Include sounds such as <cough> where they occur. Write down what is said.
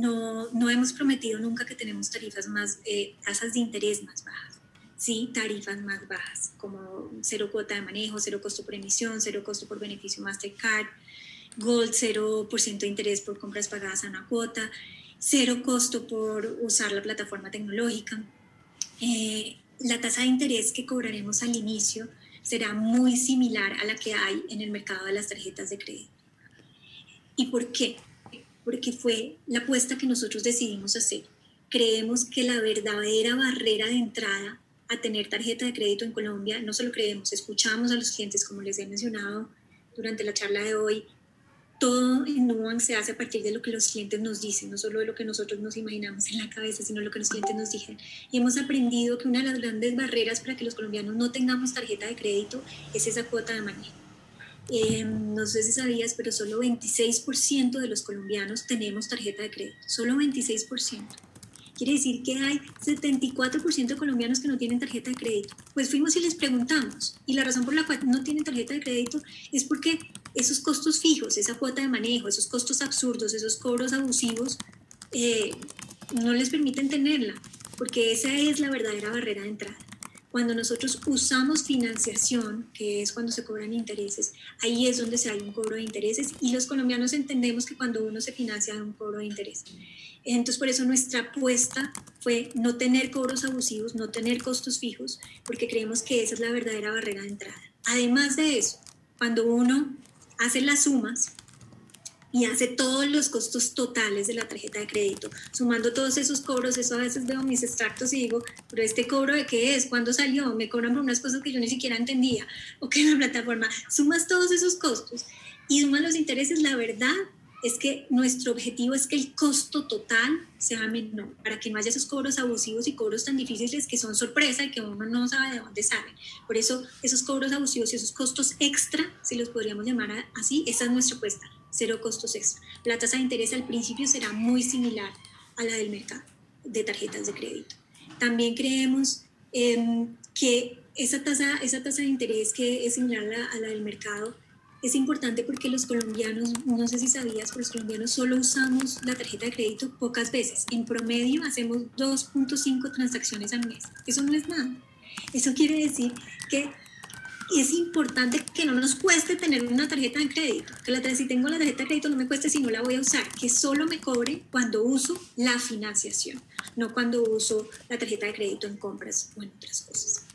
no, no hemos prometido nunca que tenemos tarifas más, eh, tasas de interés más bajas, sí, tarifas más bajas, como cero cuota de manejo, cero costo por emisión, cero costo por beneficio Mastercard, Gold, 0% de interés por compras pagadas a una cuota, cero costo por usar la plataforma tecnológica. Eh, la tasa de interés que cobraremos al inicio será muy similar a la que hay en el mercado de las tarjetas de crédito. ¿Y por qué? Porque fue la apuesta que nosotros decidimos hacer. Creemos que la verdadera barrera de entrada a tener tarjeta de crédito en Colombia, no solo creemos, escuchamos a los clientes, como les he mencionado durante la charla de hoy, todo en Nubank se hace a partir de lo que los clientes nos dicen, no solo de lo que nosotros nos imaginamos en la cabeza, sino lo que los clientes nos dicen. Y hemos aprendido que una de las grandes barreras para que los colombianos no tengamos tarjeta de crédito es esa cuota de manejo. Eh, no sé si sabías, pero solo 26% de los colombianos tenemos tarjeta de crédito, solo 26%. Quiere decir que hay 74% de colombianos que no tienen tarjeta de crédito. Pues fuimos y les preguntamos. Y la razón por la cual no tienen tarjeta de crédito es porque esos costos fijos, esa cuota de manejo, esos costos absurdos, esos cobros abusivos, eh, no les permiten tenerla, porque esa es la verdadera barrera de entrada. Cuando nosotros usamos financiación, que es cuando se cobran intereses, ahí es donde se hay un cobro de intereses y los colombianos entendemos que cuando uno se financia hay un cobro de interés. Entonces, por eso nuestra apuesta fue no tener cobros abusivos, no tener costos fijos, porque creemos que esa es la verdadera barrera de entrada. Además de eso, cuando uno hace las sumas y hace todos los costos totales de la tarjeta de crédito, sumando todos esos cobros, eso a veces veo mis extractos y digo, pero este cobro de qué es, cuándo salió, me cobran por unas cosas que yo ni siquiera entendía, <laughs> o que la plataforma, sumas todos esos costos y sumas los intereses, la verdad es que nuestro objetivo es que el costo total sea menor, para que no haya esos cobros abusivos y cobros tan difíciles que son sorpresa y que uno no sabe de dónde salen. Por eso esos cobros abusivos y esos costos extra, si los podríamos llamar así, esa es nuestra apuesta, cero costos extra. La tasa de interés al principio será muy similar a la del mercado de tarjetas de crédito. También creemos em, que esa tasa, esa tasa de interés que es similar a la, a la del mercado, es importante porque los colombianos, no sé si sabías, pero los colombianos solo usamos la tarjeta de crédito pocas veces. En promedio hacemos 2.5 transacciones al mes. Eso no es nada. Eso quiere decir que es importante que no nos cueste tener una tarjeta de crédito. Que la, si tengo la tarjeta de crédito no me cueste si no la voy a usar. Que solo me cobre cuando uso la financiación, no cuando uso la tarjeta de crédito en compras o en otras cosas.